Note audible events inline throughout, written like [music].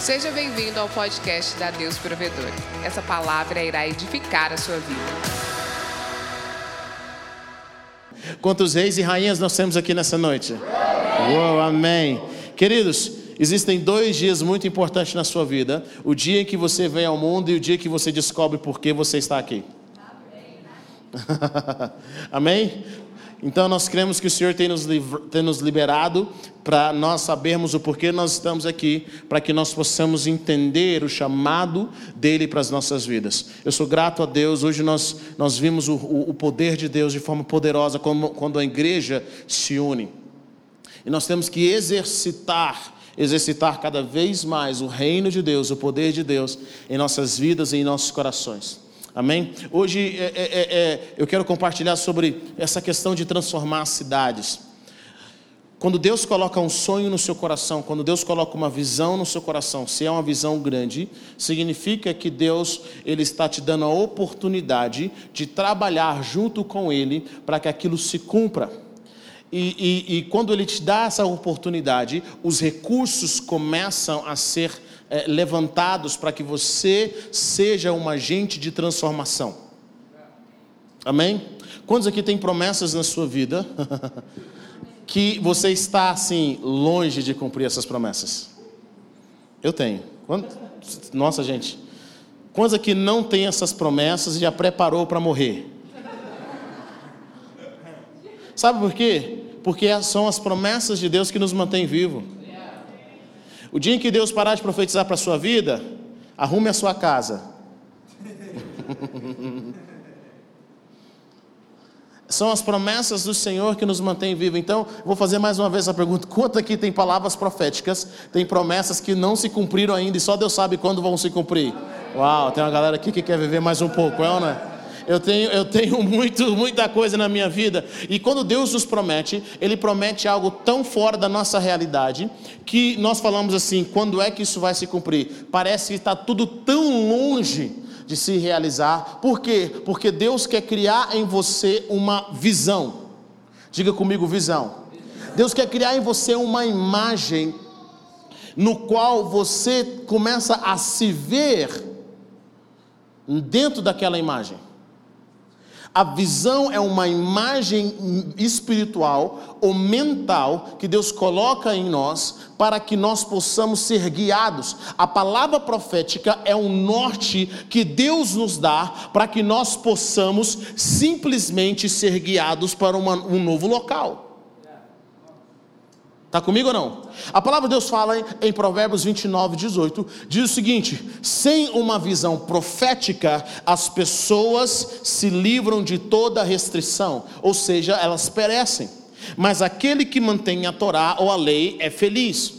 Seja bem-vindo ao podcast da Deus Provedor. Essa palavra irá edificar a sua vida. Quantos reis e rainhas nós temos aqui nessa noite? Uou, amém. Queridos, existem dois dias muito importantes na sua vida: o dia em que você vem ao mundo e o dia que você descobre por que você está aqui. [laughs] Amém? Então nós cremos que o Senhor tem nos, tem nos liberado para nós sabermos o porquê nós estamos aqui, para que nós possamos entender o chamado dele para as nossas vidas. Eu sou grato a Deus, hoje nós, nós vimos o, o poder de Deus de forma poderosa quando, quando a igreja se une. E nós temos que exercitar, exercitar cada vez mais o reino de Deus, o poder de Deus em nossas vidas e em nossos corações. Amém? Hoje é, é, é, é, eu quero compartilhar sobre essa questão de transformar cidades. Quando Deus coloca um sonho no seu coração, quando Deus coloca uma visão no seu coração, se é uma visão grande, significa que Deus ele está te dando a oportunidade de trabalhar junto com Ele para que aquilo se cumpra. E, e, e quando Ele te dá essa oportunidade, os recursos começam a ser é, levantados para que você seja um agente de transformação. Amém? Quantos aqui tem promessas na sua vida [laughs] que você está assim longe de cumprir essas promessas? Eu tenho. Nossa, gente. Quantos aqui não tem essas promessas e já preparou para morrer? Sabe por quê? Porque são as promessas de Deus que nos mantêm vivos. O dia em que Deus parar de profetizar para a sua vida, arrume a sua casa. [laughs] São as promessas do Senhor que nos mantêm vivos. Então, vou fazer mais uma vez a pergunta: quanto aqui tem palavras proféticas, tem promessas que não se cumpriram ainda e só Deus sabe quando vão se cumprir? Uau, tem uma galera aqui que quer viver mais um pouco, é ou não é? Eu tenho, eu tenho [laughs] muito, muita coisa na minha vida. E quando Deus nos promete, Ele promete algo tão fora da nossa realidade que nós falamos assim: quando é que isso vai se cumprir? Parece que está tudo tão longe de se realizar. Por quê? Porque Deus quer criar em você uma visão. Diga comigo, visão. Deus quer criar em você uma imagem no qual você começa a se ver dentro daquela imagem. A visão é uma imagem espiritual ou mental que Deus coloca em nós para que nós possamos ser guiados. A palavra profética é um norte que Deus nos dá para que nós possamos simplesmente ser guiados para uma, um novo local. Está comigo ou não? A palavra de Deus fala em, em, Provérbios 29, 18: diz o seguinte: sem uma visão profética, as pessoas se livram de toda restrição, ou seja, elas perecem. Mas aquele que mantém a Torá ou a lei é feliz.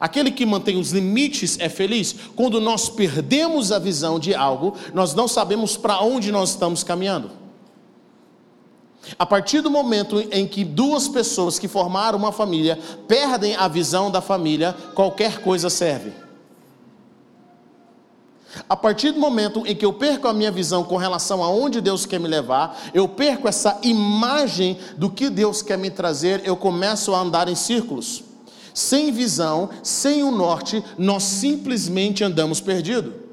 Aquele que mantém os limites é feliz. Quando nós perdemos a visão de algo, nós não sabemos para onde nós estamos caminhando. A partir do momento em que duas pessoas que formaram uma família perdem a visão da família, qualquer coisa serve. A partir do momento em que eu perco a minha visão com relação a onde Deus quer me levar, eu perco essa imagem do que Deus quer me trazer, eu começo a andar em círculos. Sem visão, sem o norte, nós simplesmente andamos perdidos.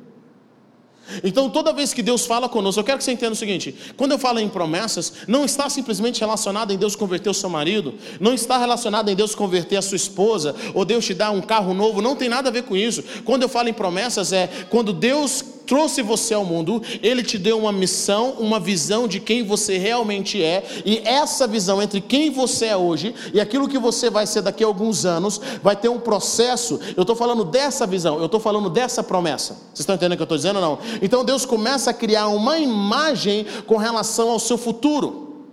Então, toda vez que Deus fala conosco, eu quero que você entenda o seguinte: quando eu falo em promessas, não está simplesmente relacionado em Deus converter o seu marido, não está relacionado em Deus converter a sua esposa, ou Deus te dar um carro novo, não tem nada a ver com isso. Quando eu falo em promessas, é quando Deus trouxe você ao mundo, Ele te deu uma missão, uma visão de quem você realmente é, e essa visão entre quem você é hoje e aquilo que você vai ser daqui a alguns anos, vai ter um processo. Eu estou falando dessa visão, eu estou falando dessa promessa. Vocês estão entendendo o que eu estou dizendo ou não? Então Deus começa a criar uma imagem com relação ao seu futuro.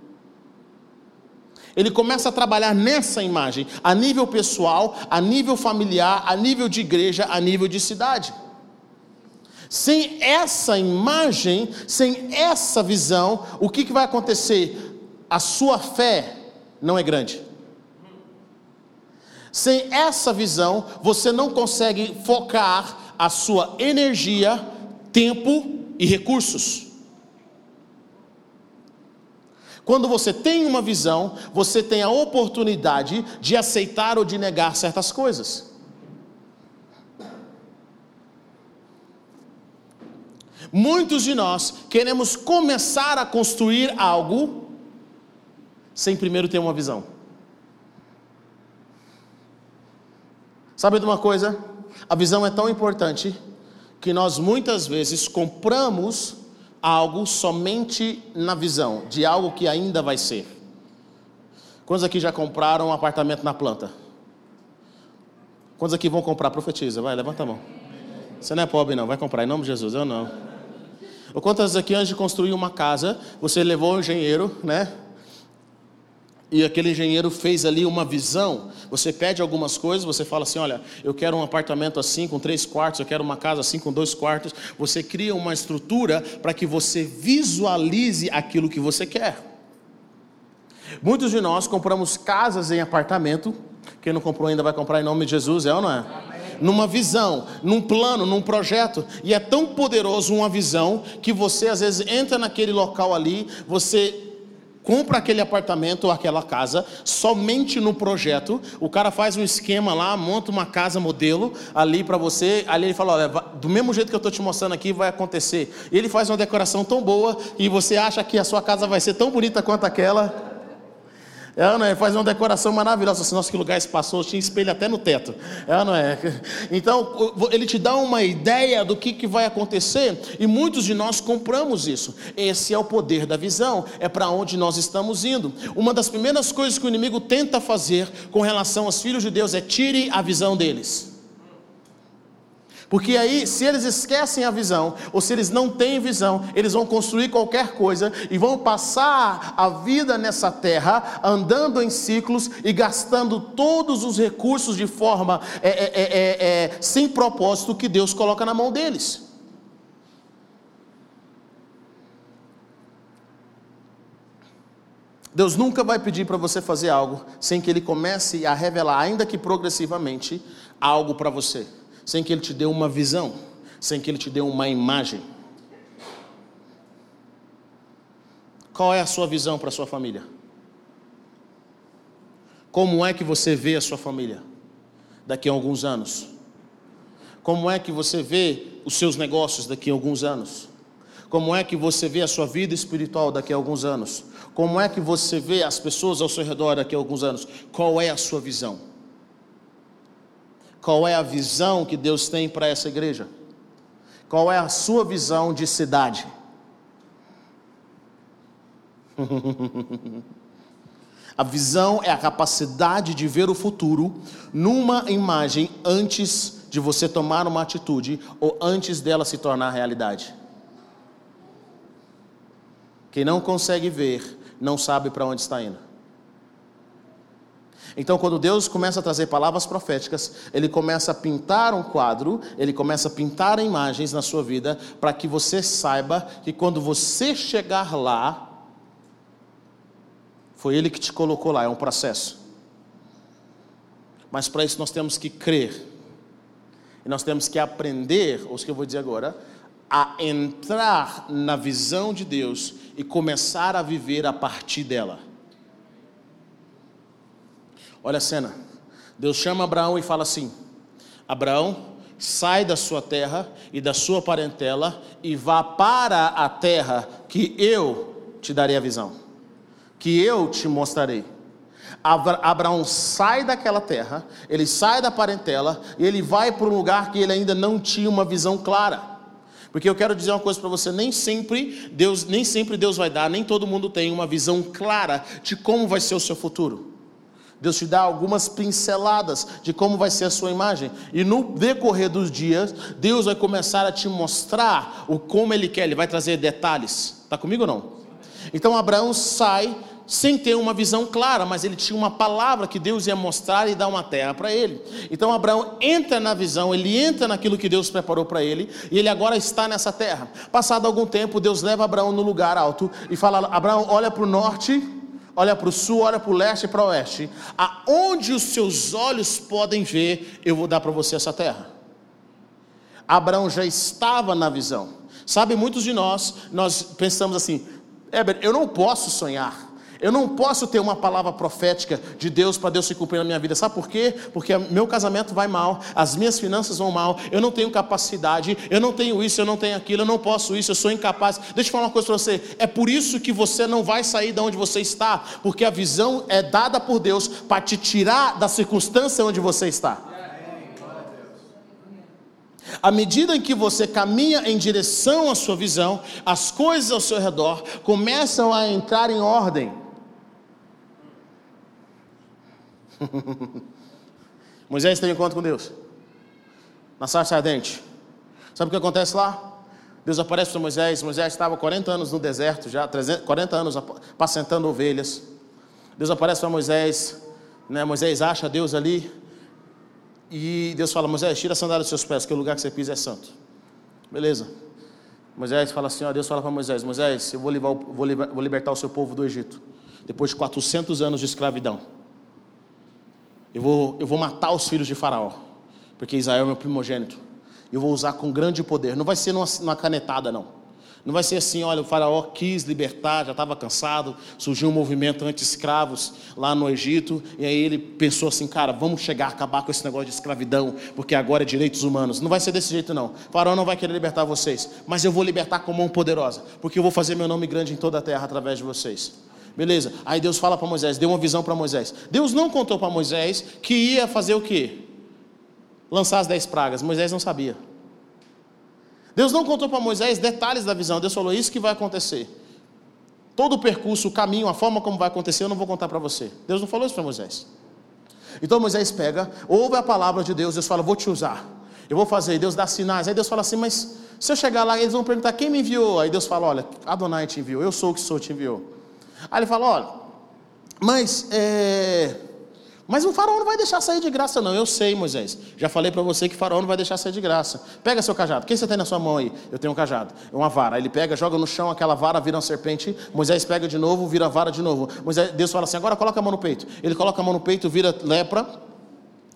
Ele começa a trabalhar nessa imagem, a nível pessoal, a nível familiar, a nível de igreja, a nível de cidade. Sem essa imagem, sem essa visão, o que, que vai acontecer? A sua fé não é grande. Sem essa visão, você não consegue focar a sua energia, tempo e recursos. Quando você tem uma visão, você tem a oportunidade de aceitar ou de negar certas coisas. Muitos de nós queremos começar a construir algo sem primeiro ter uma visão. Sabe de uma coisa? A visão é tão importante que nós muitas vezes compramos algo somente na visão de algo que ainda vai ser. Quantos aqui já compraram um apartamento na planta? Quantos aqui vão comprar? Profetiza, vai, levanta a mão. Você não é pobre, não, vai comprar, em nome de Jesus, eu não. Ou quantas aqui antes de construir uma casa, você levou um engenheiro, né? E aquele engenheiro fez ali uma visão. Você pede algumas coisas, você fala assim: olha, eu quero um apartamento assim com três quartos, eu quero uma casa assim com dois quartos. Você cria uma estrutura para que você visualize aquilo que você quer. Muitos de nós compramos casas em apartamento. Quem não comprou ainda vai comprar em nome de Jesus, é ou não é? Numa visão, num plano, num projeto, e é tão poderoso uma visão que você às vezes entra naquele local ali, você compra aquele apartamento ou aquela casa somente no projeto. O cara faz um esquema lá, monta uma casa modelo ali para você. Ali ele fala: olha, do mesmo jeito que eu estou te mostrando aqui, vai acontecer. Ele faz uma decoração tão boa e você acha que a sua casa vai ser tão bonita quanto aquela. É, não é? Faz uma decoração maravilhosa. Assim, nossa, que lugar espaçoso, tinha espelho até no teto. É, não é? Então, ele te dá uma ideia do que, que vai acontecer, e muitos de nós compramos isso. Esse é o poder da visão, é para onde nós estamos indo. Uma das primeiras coisas que o inimigo tenta fazer com relação aos filhos de Deus é tire a visão deles. Porque aí, se eles esquecem a visão, ou se eles não têm visão, eles vão construir qualquer coisa e vão passar a vida nessa terra, andando em ciclos e gastando todos os recursos de forma é, é, é, é, é sem propósito que Deus coloca na mão deles. Deus nunca vai pedir para você fazer algo sem que Ele comece a revelar, ainda que progressivamente, algo para você sem que Ele te dê uma visão, sem que Ele te dê uma imagem. Qual é a sua visão para a sua família? Como é que você vê a sua família daqui a alguns anos? Como é que você vê os seus negócios daqui a alguns anos? Como é que você vê a sua vida espiritual daqui a alguns anos? Como é que você vê as pessoas ao seu redor daqui a alguns anos? Qual é a sua visão? Qual é a visão que Deus tem para essa igreja? Qual é a sua visão de cidade? [laughs] a visão é a capacidade de ver o futuro numa imagem antes de você tomar uma atitude ou antes dela se tornar realidade. Quem não consegue ver, não sabe para onde está indo. Então, quando Deus começa a trazer palavras proféticas, Ele começa a pintar um quadro, Ele começa a pintar imagens na sua vida, para que você saiba que quando você chegar lá, foi Ele que te colocou lá, é um processo. Mas para isso nós temos que crer, e nós temos que aprender, ou o que eu vou dizer agora, a entrar na visão de Deus e começar a viver a partir dela. Olha a cena. Deus chama Abraão e fala assim: Abraão, sai da sua terra e da sua parentela e vá para a terra que eu te darei a visão, que eu te mostrarei. Abraão sai daquela terra, ele sai da parentela e ele vai para um lugar que ele ainda não tinha uma visão clara. Porque eu quero dizer uma coisa para você, nem sempre Deus, nem sempre Deus vai dar, nem todo mundo tem uma visão clara de como vai ser o seu futuro. Deus te dá algumas pinceladas de como vai ser a sua imagem. E no decorrer dos dias, Deus vai começar a te mostrar o como Ele quer. Ele vai trazer detalhes. Está comigo ou não? Então Abraão sai sem ter uma visão clara, mas ele tinha uma palavra que Deus ia mostrar e dar uma terra para ele. Então Abraão entra na visão, ele entra naquilo que Deus preparou para ele, e ele agora está nessa terra. Passado algum tempo, Deus leva Abraão no lugar alto e fala: Abraão, olha para o norte olha para o sul, olha para o leste e para o oeste. Aonde os seus olhos podem ver, eu vou dar para você essa terra. Abraão já estava na visão. Sabe, muitos de nós, nós pensamos assim, Heber, eu não posso sonhar. Eu não posso ter uma palavra profética de Deus para Deus se cumprir na minha vida. Sabe por quê? Porque meu casamento vai mal, as minhas finanças vão mal, eu não tenho capacidade, eu não tenho isso, eu não tenho aquilo, eu não posso isso, eu sou incapaz. Deixa eu falar uma coisa para você. É por isso que você não vai sair de onde você está, porque a visão é dada por Deus para te tirar da circunstância onde você está. À medida em que você caminha em direção à sua visão, as coisas ao seu redor começam a entrar em ordem. [laughs] Moisés tem um encontro com Deus. Na sarça ardente. Sabe o que acontece lá? Deus aparece para Moisés. Moisés estava 40 anos no deserto, já 300, 40 anos apacentando ovelhas. Deus aparece para Moisés. Né? Moisés acha Deus ali. E Deus fala: Moisés, tira a sandália dos seus pés, que o lugar que você pisa é santo. Beleza. Moisés fala assim: ó, Deus fala para Moisés: Moisés, eu vou, vou libertar o seu povo do Egito, depois de 400 anos de escravidão. Eu vou, eu vou matar os filhos de Faraó, porque Israel é meu primogênito. Eu vou usar com grande poder. Não vai ser numa, numa canetada, não. Não vai ser assim, olha, o faraó quis libertar, já estava cansado, surgiu um movimento anti-escravos lá no Egito, e aí ele pensou assim, cara, vamos chegar, acabar com esse negócio de escravidão, porque agora é direitos humanos. Não vai ser desse jeito, não. O faraó não vai querer libertar vocês, mas eu vou libertar com mão poderosa, porque eu vou fazer meu nome grande em toda a terra através de vocês. Beleza? Aí Deus fala para Moisés, deu uma visão para Moisés. Deus não contou para Moisés que ia fazer o quê? Lançar as dez pragas. Moisés não sabia. Deus não contou para Moisés detalhes da visão. Deus falou: Isso que vai acontecer. Todo o percurso, o caminho, a forma como vai acontecer, eu não vou contar para você. Deus não falou isso para Moisés. Então Moisés pega, ouve a palavra de Deus, Deus fala: Vou te usar. Eu vou fazer. Deus dá sinais. Aí Deus fala assim: Mas se eu chegar lá, eles vão perguntar: Quem me enviou? Aí Deus fala: Olha, Adonai te enviou. Eu sou o que sou, te enviou. Aí ele fala: Olha, mas é, mas o faraó não vai deixar sair de graça, não. Eu sei, Moisés. Já falei para você que o faraó não vai deixar sair de graça. Pega seu cajado. Quem você tem na sua mão aí? Eu tenho um cajado. É uma vara. Aí ele pega, joga no chão, aquela vara vira uma serpente. Moisés pega de novo, vira a vara de novo. Moisés, Deus fala assim: agora coloca a mão no peito. Ele coloca a mão no peito, vira lepra.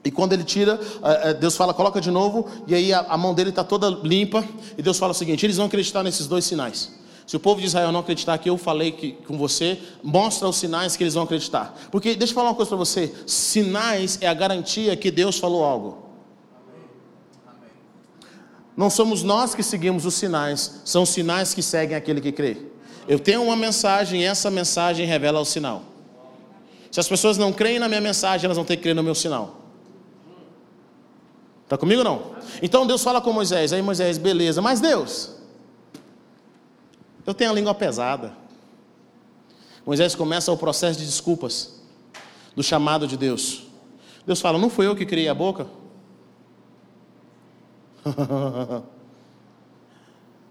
E quando ele tira, eh, eh, Deus fala, coloca de novo, e aí a mão dele está toda limpa. E Deus fala o seguinte: eles vão acreditar nesses dois sinais. Se o povo de Israel não acreditar que eu falei que, com você, mostra os sinais que eles vão acreditar. Porque, deixa eu falar uma coisa para você: sinais é a garantia que Deus falou algo. Não somos nós que seguimos os sinais, são os sinais que seguem aquele que crê. Eu tenho uma mensagem e essa mensagem revela o sinal. Se as pessoas não creem na minha mensagem, elas vão ter que crer no meu sinal. Está comigo não? Então Deus fala com Moisés, aí Moisés, beleza, mas Deus, eu tenho a língua pesada. Moisés começa o processo de desculpas, do chamado de Deus. Deus fala: Não fui eu que criei a boca? [laughs]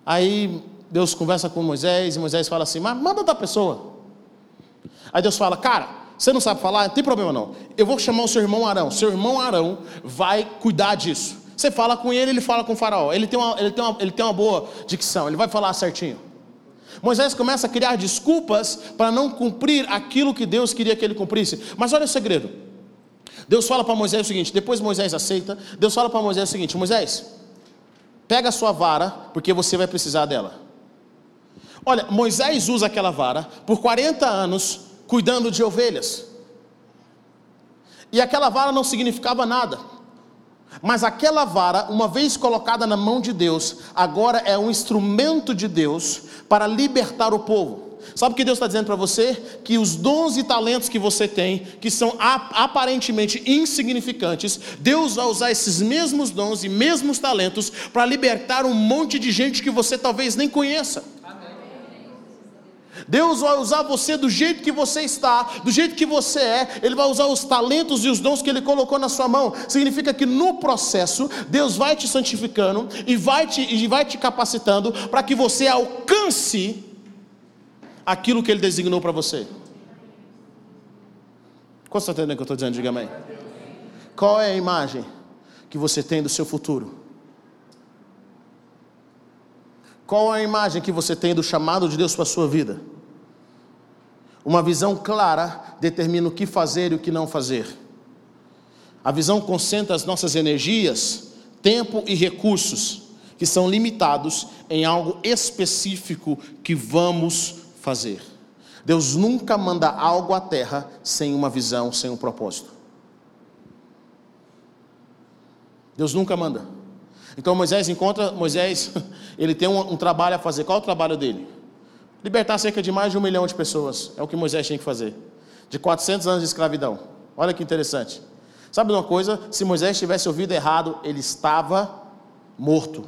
Aí Deus conversa com Moisés e Moisés fala assim: Mas manda da pessoa. Aí Deus fala: Cara, você não sabe falar? Não tem problema não. Eu vou chamar o seu irmão Arão. Seu irmão Arão vai cuidar disso. Você fala com ele, ele fala com o faraó. Ele tem uma, ele tem uma, ele tem uma boa dicção, ele vai falar certinho. Moisés começa a criar desculpas para não cumprir aquilo que Deus queria que ele cumprisse. Mas olha o segredo. Deus fala para Moisés o seguinte: depois Moisés aceita. Deus fala para Moisés o seguinte: Moisés, pega a sua vara, porque você vai precisar dela. Olha, Moisés usa aquela vara por 40 anos cuidando de ovelhas. E aquela vara não significava nada. Mas aquela vara, uma vez colocada na mão de Deus, agora é um instrumento de Deus para libertar o povo. Sabe o que Deus está dizendo para você? Que os dons e talentos que você tem, que são aparentemente insignificantes, Deus vai usar esses mesmos dons e mesmos talentos para libertar um monte de gente que você talvez nem conheça. Deus vai usar você do jeito que você está, do jeito que você é, Ele vai usar os talentos e os dons que Ele colocou na sua mão. Significa que no processo, Deus vai te santificando e vai te, e vai te capacitando para que você alcance aquilo que Ele designou para você. Qual está entendendo o que eu estou dizendo? Diga amém. Qual é a imagem que você tem do seu futuro? Qual é a imagem que você tem do chamado de Deus para a sua vida? Uma visão clara determina o que fazer e o que não fazer. A visão concentra as nossas energias, tempo e recursos que são limitados em algo específico que vamos fazer. Deus nunca manda algo à terra sem uma visão, sem um propósito. Deus nunca manda. Então Moisés encontra, Moisés, [laughs] ele tem um, um, trabalho a fazer. Qual é o trabalho dele? Libertar cerca de mais de um milhão de pessoas. É o que Moisés tinha que fazer. De 400 anos de escravidão. Olha que interessante. Sabe uma coisa? Se Moisés tivesse ouvido errado, ele estava morto.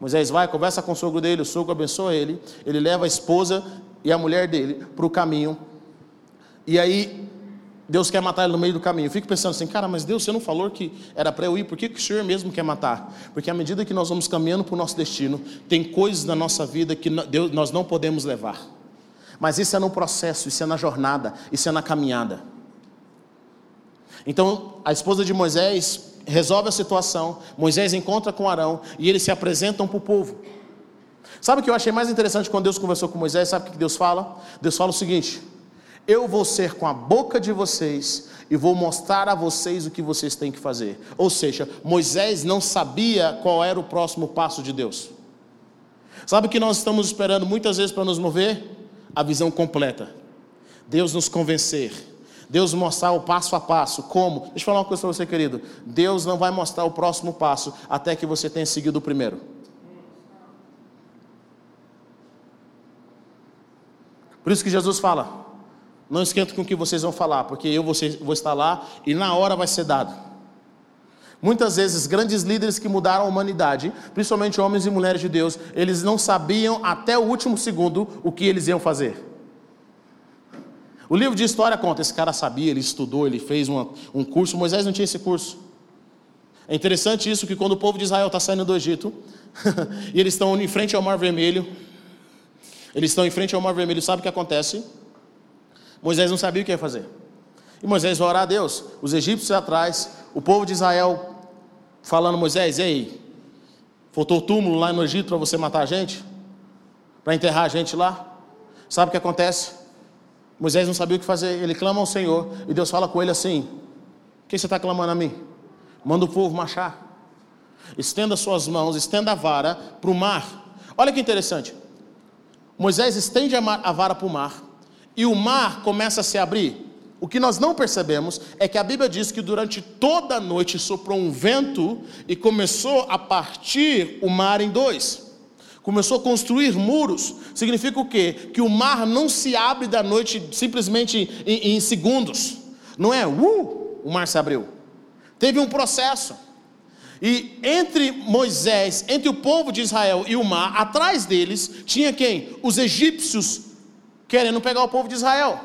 Moisés vai, conversa com o sogro dele, o sogro abençoa ele, ele leva a esposa e a mulher dele para o caminho. E aí Deus quer matar ele no meio do caminho. Eu fico pensando assim, cara, mas Deus, você não falou que era para eu ir, por que, que o Senhor mesmo quer matar? Porque à medida que nós vamos caminhando para o nosso destino, tem coisas na nossa vida que nós não podemos levar. Mas isso é no processo, isso é na jornada, isso é na caminhada. Então, a esposa de Moisés resolve a situação, Moisés encontra com Arão e eles se apresentam para o povo. Sabe o que eu achei mais interessante quando Deus conversou com Moisés? Sabe o que Deus fala? Deus fala o seguinte: Eu vou ser com a boca de vocês e vou mostrar a vocês o que vocês têm que fazer. Ou seja, Moisés não sabia qual era o próximo passo de Deus. Sabe o que nós estamos esperando muitas vezes para nos mover? A visão completa. Deus nos convencer Deus mostrar o passo a passo. Como? Deixa eu falar uma coisa para você, querido. Deus não vai mostrar o próximo passo até que você tenha seguido o primeiro. Por isso que Jesus fala: Não esquenta com o que vocês vão falar, porque eu vou estar lá e na hora vai ser dado. Muitas vezes, grandes líderes que mudaram a humanidade, principalmente homens e mulheres de Deus, eles não sabiam até o último segundo o que eles iam fazer. O livro de história conta: esse cara sabia, ele estudou, ele fez uma, um curso. Moisés não tinha esse curso. É interessante isso que quando o povo de Israel está saindo do Egito, [laughs] e eles estão em frente ao Mar Vermelho, eles estão em frente ao Mar Vermelho, sabe o que acontece? Moisés não sabia o que ia fazer. E Moisés vai orar a Deus. Os egípcios atrás, o povo de Israel falando: Moisés, ei, faltou túmulo lá no Egito para você matar a gente? Para enterrar a gente lá? Sabe o que acontece? Moisés não sabia o que fazer, ele clama ao Senhor e Deus fala com ele assim: O que você está clamando a mim? Manda o povo marchar. Estenda suas mãos, estenda a vara para o mar. Olha que interessante. Moisés estende a vara para o mar e o mar começa a se abrir. O que nós não percebemos é que a Bíblia diz que durante toda a noite soprou um vento e começou a partir o mar em dois começou a construir muros, significa o quê? Que o mar não se abre da noite simplesmente em, em segundos. Não é, uh, o mar se abriu. Teve um processo. E entre Moisés, entre o povo de Israel e o mar, atrás deles, tinha quem? Os egípcios querendo pegar o povo de Israel.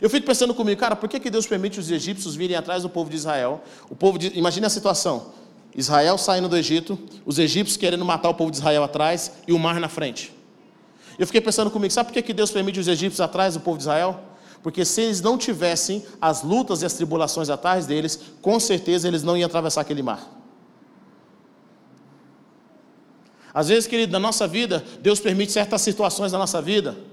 Eu fico pensando comigo, cara, por que, que Deus permite os egípcios virem atrás do povo de Israel? O povo de, imagine a situação. Israel saindo do Egito, os egípcios querendo matar o povo de Israel atrás e o mar na frente. Eu fiquei pensando comigo, sabe por que Deus permite os egípcios atrás do povo de Israel? Porque se eles não tivessem as lutas e as tribulações atrás deles, com certeza eles não iam atravessar aquele mar. Às vezes, querido, na nossa vida, Deus permite certas situações na nossa vida,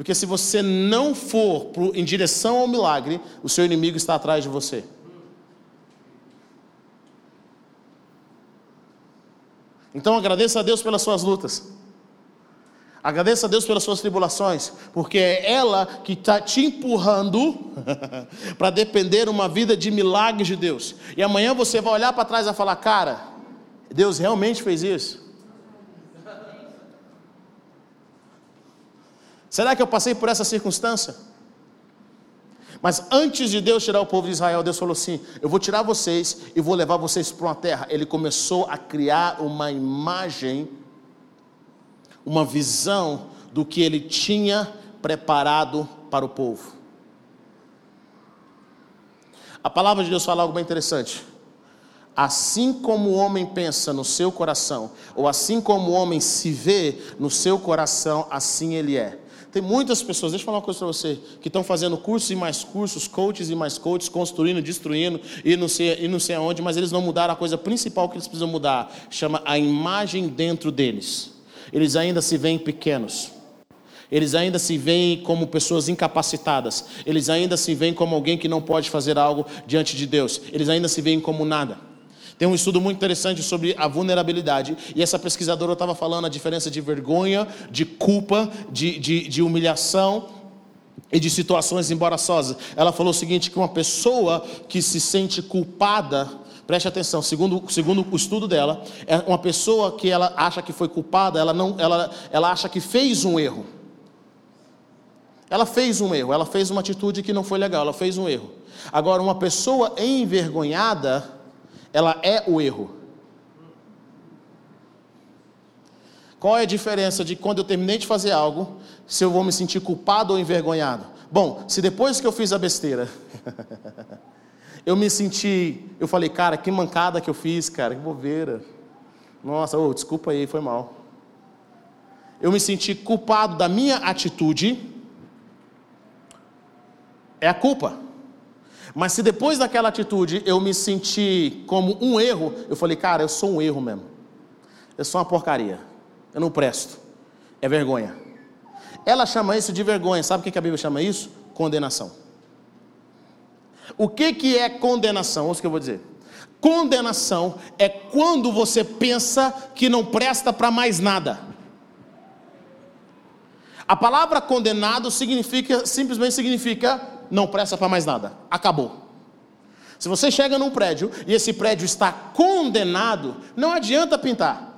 porque se você não for em direção ao milagre, o seu inimigo está atrás de você. Então agradeça a Deus pelas suas lutas. Agradeça a Deus pelas suas tribulações, porque é ela que está te empurrando [laughs] para depender uma vida de milagres de Deus. E amanhã você vai olhar para trás e falar: Cara, Deus realmente fez isso? Será que eu passei por essa circunstância? Mas antes de Deus tirar o povo de Israel, Deus falou assim: Eu vou tirar vocês e vou levar vocês para uma terra. Ele começou a criar uma imagem, uma visão do que ele tinha preparado para o povo. A palavra de Deus fala algo bem interessante. Assim como o homem pensa no seu coração, ou assim como o homem se vê no seu coração, assim ele é. Tem muitas pessoas, deixa eu falar uma coisa para você, que estão fazendo cursos e mais cursos, coaches e mais coaches, construindo, destruindo e não, sei, e não sei aonde, mas eles não mudaram a coisa principal que eles precisam mudar, chama a imagem dentro deles. Eles ainda se veem pequenos. Eles ainda se veem como pessoas incapacitadas. Eles ainda se veem como alguém que não pode fazer algo diante de Deus. Eles ainda se veem como nada. Tem um estudo muito interessante sobre a vulnerabilidade, e essa pesquisadora estava falando a diferença de vergonha, de culpa, de, de, de humilhação e de situações embaraçosas. Ela falou o seguinte: que uma pessoa que se sente culpada, preste atenção, segundo, segundo o estudo dela, é uma pessoa que ela acha que foi culpada, ela, não, ela, ela acha que fez um erro. Ela fez um erro, ela fez uma atitude que não foi legal, ela fez um erro. Agora, uma pessoa envergonhada, ela é o erro. Qual é a diferença de quando eu terminei de fazer algo, se eu vou me sentir culpado ou envergonhado? Bom, se depois que eu fiz a besteira, [laughs] eu me senti, eu falei, cara, que mancada que eu fiz, cara, que bobeira. Nossa, oh, desculpa aí, foi mal. Eu me senti culpado da minha atitude, é a culpa. Mas se depois daquela atitude eu me senti como um erro, eu falei, cara, eu sou um erro mesmo. Eu sou uma porcaria. Eu não presto. É vergonha. Ela chama isso de vergonha. Sabe o que a Bíblia chama isso? Condenação. O que, que é condenação? Ouça o que eu vou dizer. Condenação é quando você pensa que não presta para mais nada. A palavra condenado significa simplesmente significa não presta para mais nada. Acabou. Se você chega num prédio e esse prédio está condenado, não adianta pintar.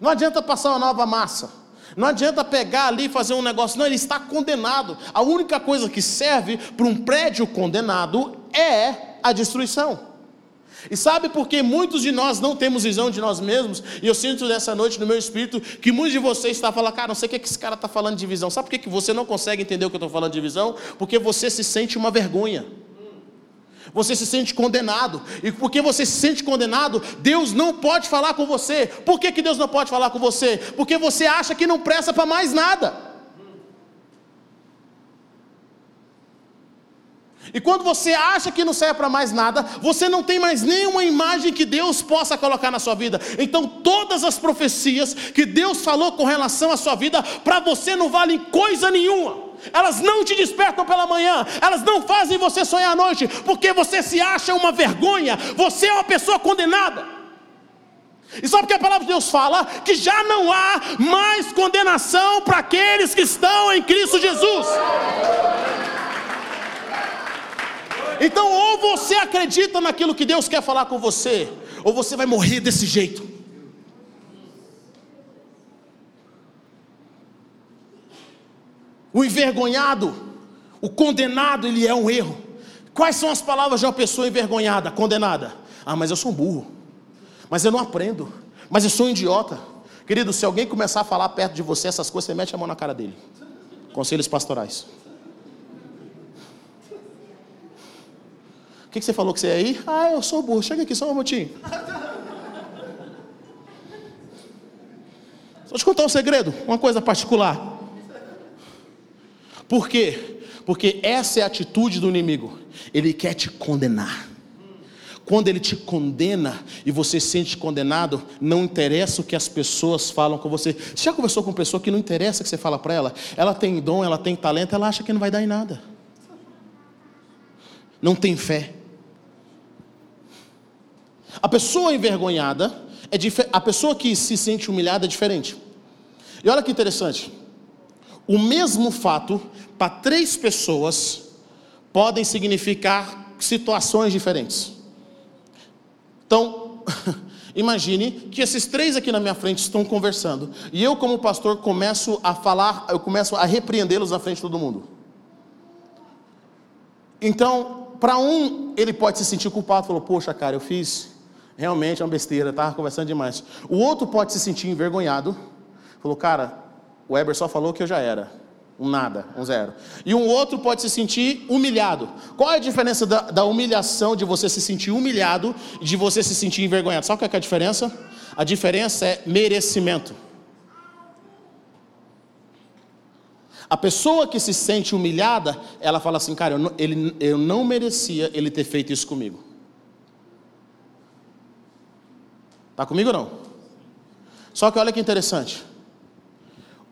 Não adianta passar uma nova massa. Não adianta pegar ali e fazer um negócio. Não, ele está condenado. A única coisa que serve para um prédio condenado é a destruição. E sabe por que muitos de nós não temos visão de nós mesmos? E eu sinto nessa noite no meu espírito que muitos de vocês estão falando, cara, não sei o que, esse cara está falando de visão. Sabe por que, que você não consegue entender o que eu estou falando de visão? Porque você se sente uma vergonha. Você se sente condenado. E porque você se sente condenado, Deus não pode falar com você. Por que, que Deus não pode falar com você? Porque você acha que não presta para mais nada. E quando você acha que não serve para mais nada, você não tem mais nenhuma imagem que Deus possa colocar na sua vida. Então, todas as profecias que Deus falou com relação à sua vida, para você não valem coisa nenhuma. Elas não te despertam pela manhã, elas não fazem você sonhar à noite, porque você se acha uma vergonha, você é uma pessoa condenada. E sabe que a palavra de Deus fala? Que já não há mais condenação para aqueles que estão em Cristo Jesus. Então, ou você acredita naquilo que Deus quer falar com você, ou você vai morrer desse jeito. O envergonhado, o condenado, ele é um erro. Quais são as palavras de uma pessoa envergonhada, condenada? Ah, mas eu sou um burro. Mas eu não aprendo. Mas eu sou um idiota. Querido, se alguém começar a falar perto de você essas coisas, você mete a mão na cara dele. Conselhos pastorais. Que, que você falou que você ia ir? Ah, eu sou burro. Chega aqui só um minutinho. Vou te contar um segredo, uma coisa particular. Por quê? Porque essa é a atitude do inimigo. Ele quer te condenar. Quando ele te condena e você se sente condenado, não interessa o que as pessoas falam com você. Você já conversou com uma pessoa que não interessa o que você fala para ela? Ela tem dom, ela tem talento, ela acha que não vai dar em nada. Não tem fé. A pessoa envergonhada é a pessoa que se sente humilhada é diferente. E olha que interessante. O mesmo fato para três pessoas podem significar situações diferentes. Então, [laughs] imagine que esses três aqui na minha frente estão conversando e eu como pastor começo a falar, eu começo a repreendê-los na frente de todo mundo. Então, para um, ele pode se sentir culpado, falou: "Poxa, cara, eu fiz realmente é uma besteira, estava conversando demais. O outro pode se sentir envergonhado, falou, cara, o Weber só falou que eu já era. Um nada, um zero. E um outro pode se sentir humilhado. Qual é a diferença da, da humilhação, de você se sentir humilhado e de você se sentir envergonhado? Sabe qual é a diferença? A diferença é merecimento. A pessoa que se sente humilhada, ela fala assim, cara, eu não, ele, eu não merecia ele ter feito isso comigo. Está comigo ou não? Só que olha que interessante.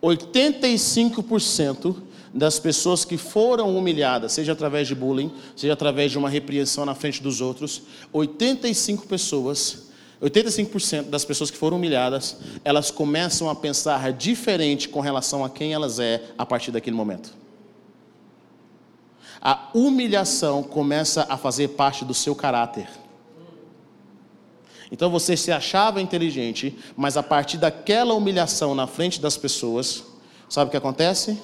85% das pessoas que foram humilhadas, seja através de bullying, seja através de uma repreensão na frente dos outros, 85 pessoas 85% das pessoas que foram humilhadas, elas começam a pensar diferente com relação a quem elas é a partir daquele momento. A humilhação começa a fazer parte do seu caráter. Então você se achava inteligente, mas a partir daquela humilhação na frente das pessoas, sabe o que acontece?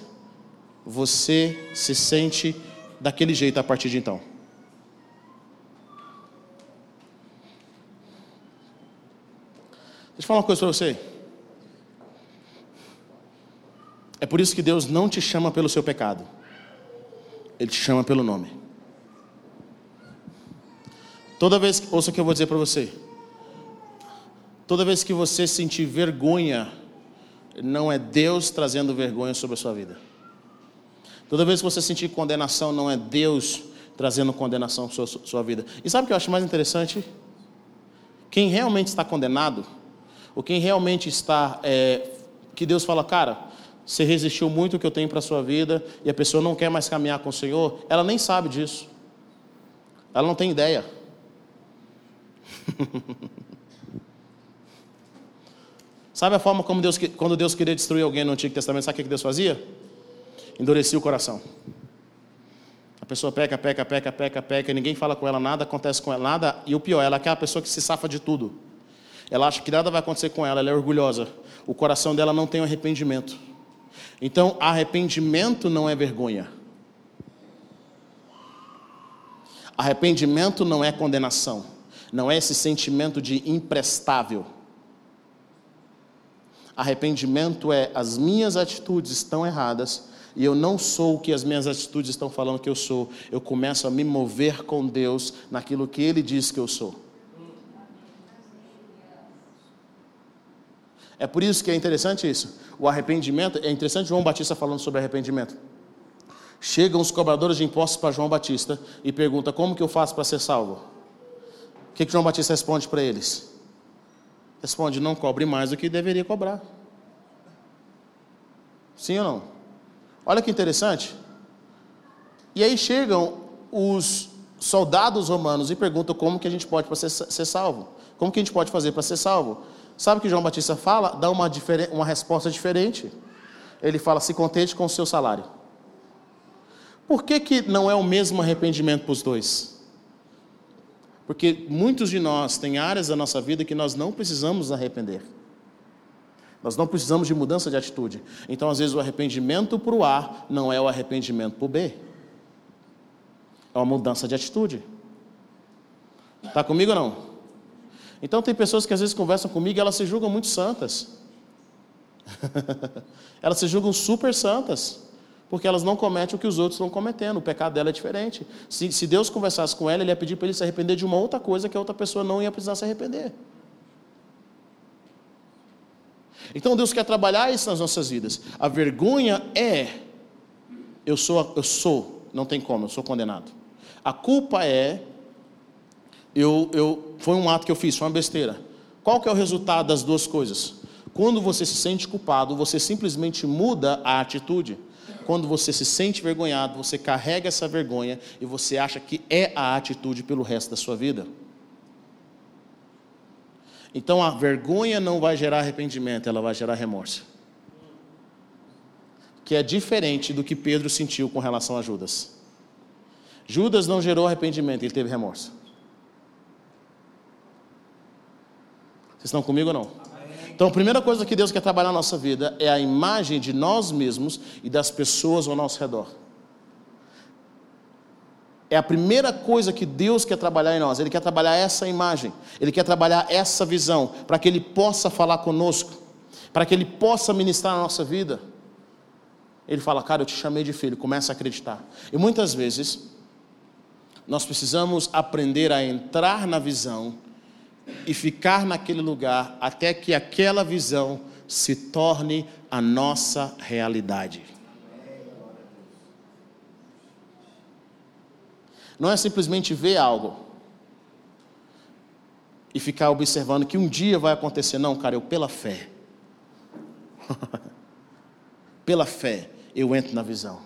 Você se sente daquele jeito a partir de então. Deixa eu falar uma coisa para você. É por isso que Deus não te chama pelo seu pecado. Ele te chama pelo nome. Toda vez, ouça o que eu vou dizer para você. Toda vez que você sentir vergonha, não é Deus trazendo vergonha sobre a sua vida. Toda vez que você sentir condenação, não é Deus trazendo condenação sobre a sua vida. E sabe o que eu acho mais interessante? Quem realmente está condenado ou quem realmente está, é, que Deus fala, cara, você resistiu muito o que eu tenho para a sua vida e a pessoa não quer mais caminhar com o Senhor, ela nem sabe disso. Ela não tem ideia. [laughs] sabe a forma como Deus, quando Deus queria destruir alguém no Antigo Testamento, sabe o que Deus fazia? Endurecia o coração. A pessoa peca, peca, peca, peca, peca, ninguém fala com ela, nada acontece com ela, nada, e o pior, ela é aquela pessoa que se safa de tudo. Ela acha que nada vai acontecer com ela, ela é orgulhosa. O coração dela não tem arrependimento. Então, arrependimento não é vergonha. Arrependimento não é condenação. Não é esse sentimento de imprestável. Arrependimento é as minhas atitudes estão erradas e eu não sou o que as minhas atitudes estão falando que eu sou. Eu começo a me mover com Deus naquilo que Ele diz que eu sou. É por isso que é interessante isso. O arrependimento, é interessante João Batista falando sobre arrependimento. Chegam os cobradores de impostos para João Batista e pergunta: Como que eu faço para ser salvo? O que, que João Batista responde para eles? Responde: Não cobre mais do que deveria cobrar. Sim ou não? Olha que interessante. E aí chegam os soldados romanos e perguntam como que a gente pode ser, ser salvo. Como que a gente pode fazer para ser salvo? Sabe o que João Batista fala? Dá uma, uma resposta diferente. Ele fala: se contente com o seu salário. Por que, que não é o mesmo arrependimento para os dois? Porque muitos de nós têm áreas da nossa vida que nós não precisamos arrepender. Nós não precisamos de mudança de atitude. Então, às vezes, o arrependimento para o A não é o arrependimento para o B. É uma mudança de atitude. Está comigo ou não? Então tem pessoas que às vezes conversam comigo e elas se julgam muito santas. [laughs] elas se julgam super santas. Porque elas não cometem o que os outros estão cometendo. O pecado dela é diferente. Se, se Deus conversasse com ela, ele ia pedir para ele se arrepender de uma outra coisa que a outra pessoa não ia precisar se arrepender. Então Deus quer trabalhar isso nas nossas vidas. A vergonha é eu sou, eu sou, não tem como, eu sou condenado. A culpa é eu, eu, foi um ato que eu fiz, foi uma besteira. Qual que é o resultado das duas coisas? Quando você se sente culpado, você simplesmente muda a atitude. Quando você se sente vergonhado, você carrega essa vergonha e você acha que é a atitude pelo resto da sua vida. Então a vergonha não vai gerar arrependimento, ela vai gerar remorso. Que é diferente do que Pedro sentiu com relação a Judas. Judas não gerou arrependimento, ele teve remorso. Vocês estão comigo ou não? Então, a primeira coisa que Deus quer trabalhar na nossa vida é a imagem de nós mesmos e das pessoas ao nosso redor. É a primeira coisa que Deus quer trabalhar em nós. Ele quer trabalhar essa imagem, ele quer trabalhar essa visão, para que ele possa falar conosco, para que ele possa ministrar na nossa vida. Ele fala, cara, eu te chamei de filho, começa a acreditar. E muitas vezes, nós precisamos aprender a entrar na visão e ficar naquele lugar até que aquela visão se torne a nossa realidade. Não é simplesmente ver algo e ficar observando que um dia vai acontecer, não, cara, eu pela fé. [laughs] pela fé eu entro na visão.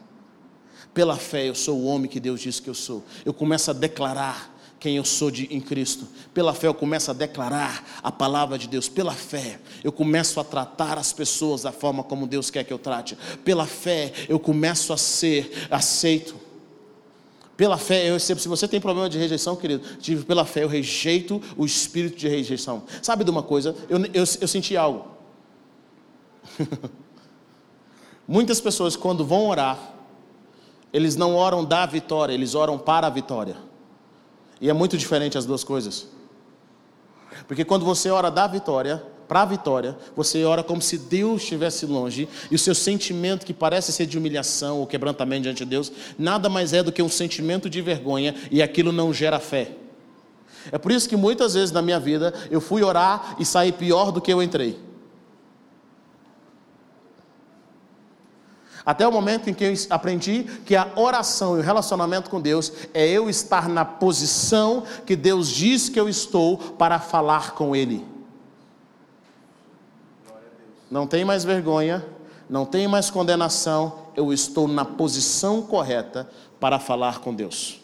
Pela fé, eu sou o homem que Deus disse que eu sou. Eu começo a declarar quem eu sou de, em Cristo. Pela fé, eu começo a declarar a palavra de Deus. Pela fé, eu começo a tratar as pessoas da forma como Deus quer que eu trate. Pela fé, eu começo a ser aceito. Pela fé, eu recebo. Se você tem problema de rejeição, querido, tive pela fé, eu rejeito o espírito de rejeição. Sabe de uma coisa? Eu, eu, eu senti algo. [laughs] Muitas pessoas, quando vão orar, eles não oram da vitória, eles oram para a vitória. E é muito diferente as duas coisas. Porque quando você ora da vitória, para a vitória, você ora como se Deus estivesse longe, e o seu sentimento, que parece ser de humilhação ou quebrantamento diante de Deus, nada mais é do que um sentimento de vergonha, e aquilo não gera fé. É por isso que muitas vezes na minha vida eu fui orar e saí pior do que eu entrei. Até o momento em que eu aprendi que a oração e o relacionamento com Deus é eu estar na posição que Deus diz que eu estou para falar com Ele. Não tem mais vergonha, não tem mais condenação, eu estou na posição correta para falar com Deus.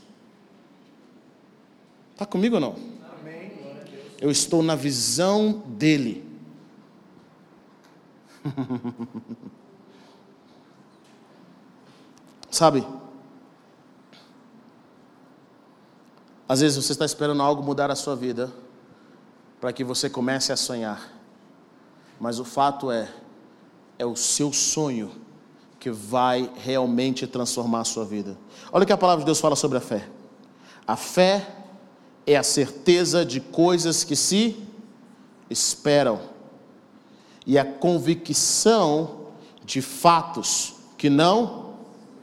Está comigo ou não? Eu estou na visão dEle. [laughs] Sabe? Às vezes você está esperando algo mudar a sua vida para que você comece a sonhar. Mas o fato é, é o seu sonho que vai realmente transformar a sua vida. Olha o que a palavra de Deus fala sobre a fé. A fé é a certeza de coisas que se esperam e a convicção de fatos que não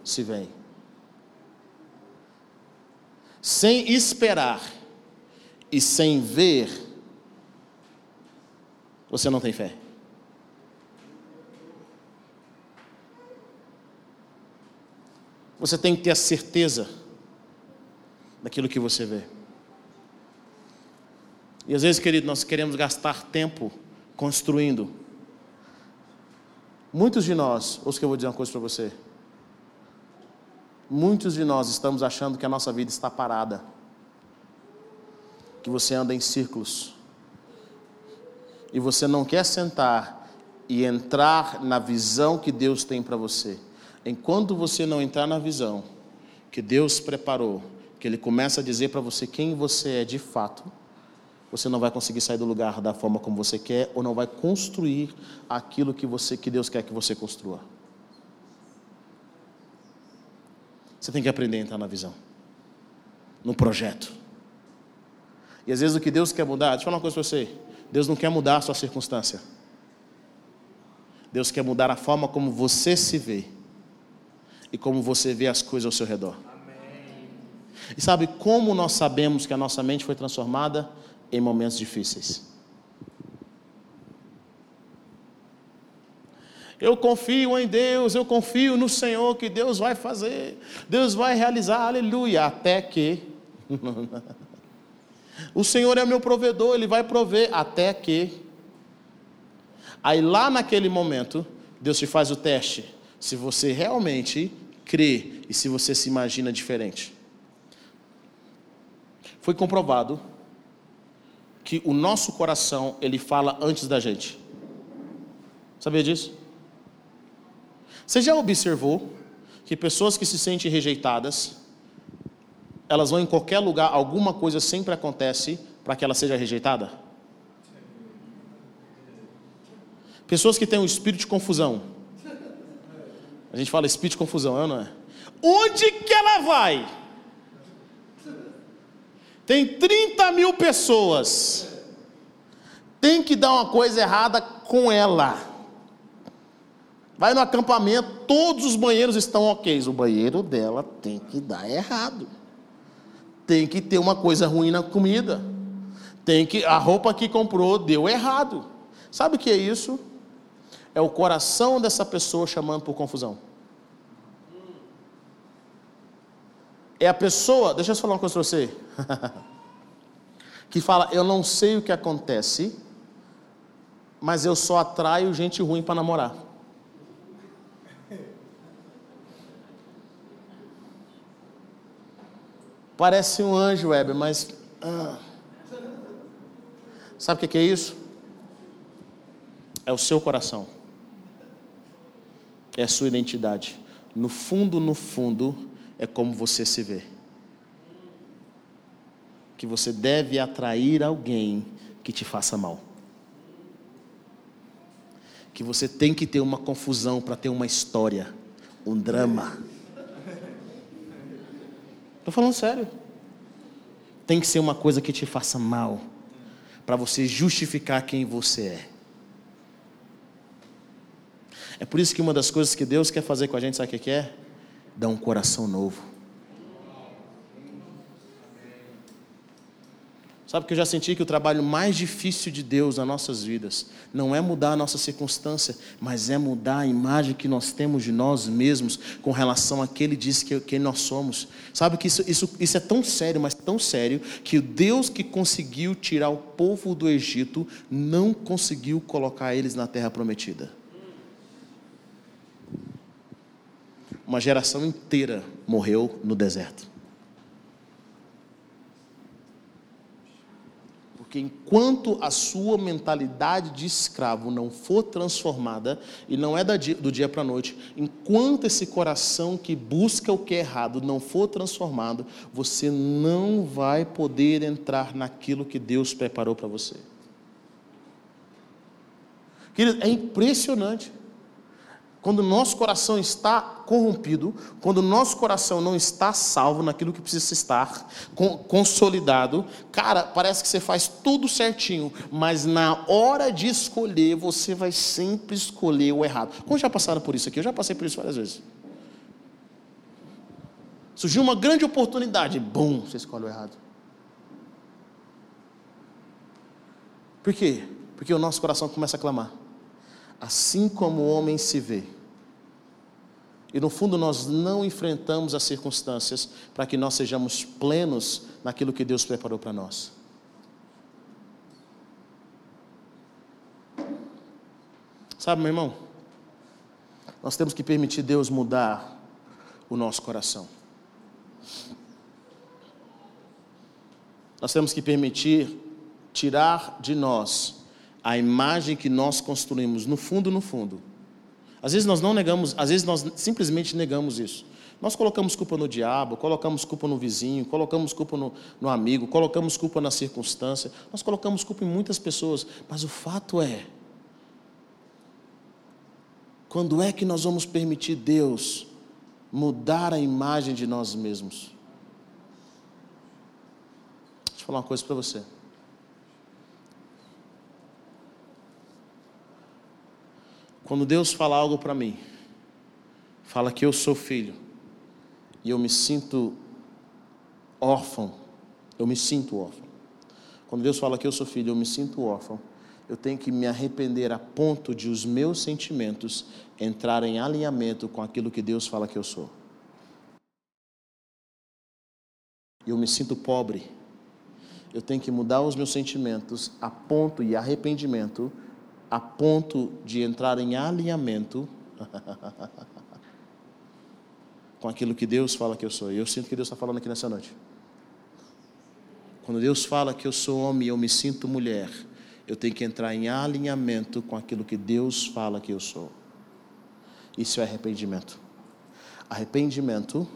se vem. Sem esperar e sem ver, você não tem fé. Você tem que ter a certeza daquilo que você vê. E às vezes, querido, nós queremos gastar tempo construindo. Muitos de nós, ouça que eu vou dizer uma coisa para você. Muitos de nós estamos achando que a nossa vida está parada, que você anda em círculos, e você não quer sentar e entrar na visão que Deus tem para você. Enquanto você não entrar na visão que Deus preparou, que Ele começa a dizer para você quem você é de fato, você não vai conseguir sair do lugar da forma como você quer ou não vai construir aquilo que você que Deus quer que você construa. Você tem que aprender a entrar na visão, no projeto. E às vezes o que Deus quer mudar, deixa eu falar uma coisa para você: Deus não quer mudar a sua circunstância. Deus quer mudar a forma como você se vê e como você vê as coisas ao seu redor. Amém. E sabe como nós sabemos que a nossa mente foi transformada? Em momentos difíceis. Eu confio em Deus, eu confio no Senhor que Deus vai fazer, Deus vai realizar, aleluia, até que. [laughs] o Senhor é meu provedor, Ele vai prover, até que. Aí lá naquele momento, Deus te faz o teste, se você realmente crê e se você se imagina diferente. Foi comprovado que o nosso coração, ele fala antes da gente. Sabia disso? Você já observou que pessoas que se sentem rejeitadas, elas vão em qualquer lugar, alguma coisa sempre acontece para que ela seja rejeitada? Pessoas que têm um espírito de confusão. A gente fala espírito de confusão, é ou não é? Onde que ela vai? Tem 30 mil pessoas. Tem que dar uma coisa errada com ela. Vai no acampamento, todos os banheiros estão ok. O banheiro dela tem que dar errado. Tem que ter uma coisa ruim na comida. Tem que a roupa que comprou deu errado. Sabe o que é isso? É o coração dessa pessoa chamando por confusão. É a pessoa, deixa eu falar uma coisa para você. [laughs] que fala, eu não sei o que acontece, mas eu só atraio gente ruim para namorar. Parece um anjo, Weber, mas. Ah. Sabe o que é isso? É o seu coração. É a sua identidade. No fundo, no fundo, é como você se vê. Que você deve atrair alguém que te faça mal. Que você tem que ter uma confusão para ter uma história, um drama. Estou falando sério. Tem que ser uma coisa que te faça mal, para você justificar quem você é. É por isso que uma das coisas que Deus quer fazer com a gente, sabe o que é? Dar um coração novo. Sabe que eu já senti que o trabalho mais difícil de Deus nas nossas vidas não é mudar a nossa circunstância, mas é mudar a imagem que nós temos de nós mesmos com relação a que Ele disse que quem nós somos. Sabe que isso, isso, isso é tão sério, mas tão sério, que o Deus que conseguiu tirar o povo do Egito não conseguiu colocar eles na terra prometida. Uma geração inteira morreu no deserto. Porque enquanto a sua mentalidade de escravo não for transformada, e não é do dia para a noite, enquanto esse coração que busca o que é errado não for transformado, você não vai poder entrar naquilo que Deus preparou para você. Querido, é impressionante. Quando o nosso coração está corrompido, quando o nosso coração não está salvo naquilo que precisa estar consolidado, cara, parece que você faz tudo certinho, mas na hora de escolher, você vai sempre escolher o errado. Como já passaram por isso aqui? Eu já passei por isso várias vezes. Surgiu uma grande oportunidade, bum, você escolhe o errado. Por quê? Porque o nosso coração começa a clamar assim como o homem se vê. E no fundo nós não enfrentamos as circunstâncias para que nós sejamos plenos naquilo que Deus preparou para nós. Sabe, meu irmão? Nós temos que permitir Deus mudar o nosso coração. Nós temos que permitir tirar de nós a imagem que nós construímos, no fundo, no fundo. Às vezes nós não negamos, às vezes nós simplesmente negamos isso. Nós colocamos culpa no diabo, colocamos culpa no vizinho, colocamos culpa no, no amigo, colocamos culpa na circunstância, nós colocamos culpa em muitas pessoas, mas o fato é, quando é que nós vamos permitir Deus mudar a imagem de nós mesmos? Deixa eu falar uma coisa para você. Quando Deus fala algo para mim, fala que eu sou filho, e eu me sinto órfão, eu me sinto órfão. Quando Deus fala que eu sou filho, eu me sinto órfão, eu tenho que me arrepender a ponto de os meus sentimentos entrarem em alinhamento com aquilo que Deus fala que eu sou. Eu me sinto pobre. Eu tenho que mudar os meus sentimentos a ponto e arrependimento a ponto de entrar em alinhamento [laughs] com aquilo que Deus fala que eu sou. E eu sinto que Deus está falando aqui nessa noite. Quando Deus fala que eu sou homem e eu me sinto mulher, eu tenho que entrar em alinhamento com aquilo que Deus fala que eu sou. Isso é arrependimento. Arrependimento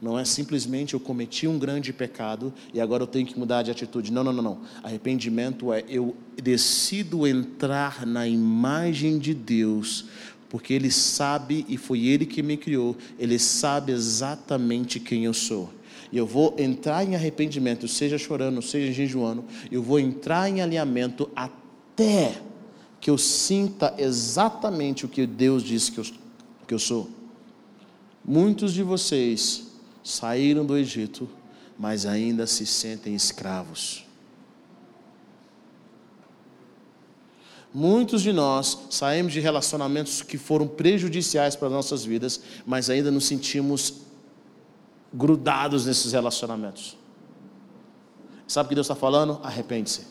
não é simplesmente eu cometi um grande pecado e agora eu tenho que mudar de atitude. Não, não, não, não. Arrependimento é eu decido entrar na imagem de Deus, porque Ele sabe e foi Ele que me criou, Ele sabe exatamente quem eu sou. E eu vou entrar em arrependimento, seja chorando, seja jejuando, eu vou entrar em alinhamento até que eu sinta exatamente o que Deus disse que eu, que eu sou. Muitos de vocês saíram do Egito, mas ainda se sentem escravos. Muitos de nós saímos de relacionamentos que foram prejudiciais para as nossas vidas, mas ainda nos sentimos grudados nesses relacionamentos. Sabe o que Deus está falando? Arrepende-se.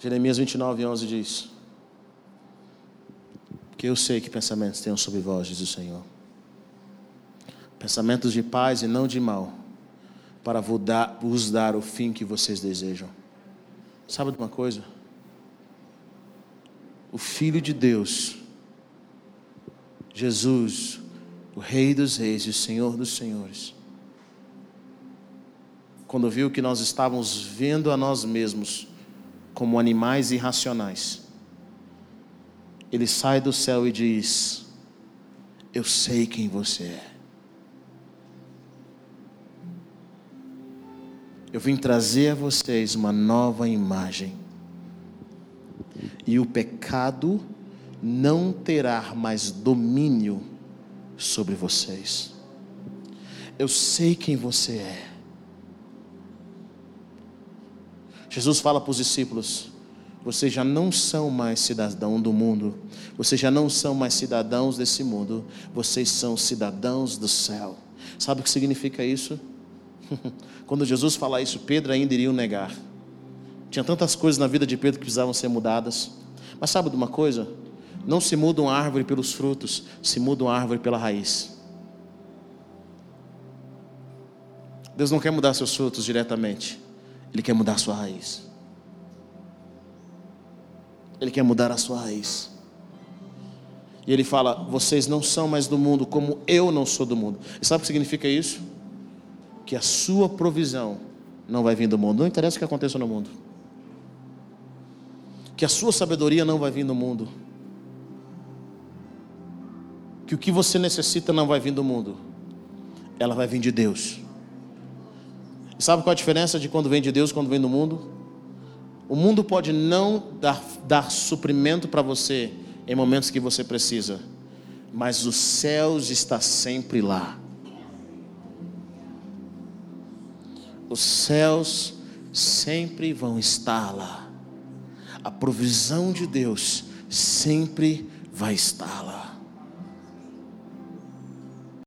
Jeremias 29, 11 diz: Porque eu sei que pensamentos tenho sobre vós, diz o Senhor. Pensamentos de paz e não de mal, para vos dar o fim que vocês desejam. Sabe de uma coisa? O Filho de Deus, Jesus, o Rei dos Reis e o Senhor dos Senhores, quando viu que nós estávamos vendo a nós mesmos como animais irracionais, ele sai do céu e diz: Eu sei quem você é. Eu vim trazer a vocês uma nova imagem. E o pecado não terá mais domínio sobre vocês. Eu sei quem você é. Jesus fala para os discípulos: vocês já não são mais cidadão do mundo, vocês já não são mais cidadãos desse mundo, vocês são cidadãos do céu. Sabe o que significa isso? [laughs] Quando Jesus fala isso, Pedro ainda iria o negar. Tinha tantas coisas na vida de Pedro que precisavam ser mudadas. Mas sabe de uma coisa? Não se muda uma árvore pelos frutos, se muda uma árvore pela raiz. Deus não quer mudar seus frutos diretamente. Ele quer mudar sua raiz. Ele quer mudar a sua raiz. E ele fala: Vocês não são mais do mundo, como eu não sou do mundo. E sabe o que significa isso? Que a sua provisão não vai vir do mundo. Não interessa o que aconteça no mundo. Que a sua sabedoria não vai vir do mundo. Que o que você necessita não vai vir do mundo. Ela vai vir de Deus. Sabe qual a diferença de quando vem de Deus e quando vem do mundo? O mundo pode não dar, dar suprimento para você em momentos que você precisa, mas os céus está sempre lá. Os céus sempre vão estar lá. A provisão de Deus sempre vai estar lá.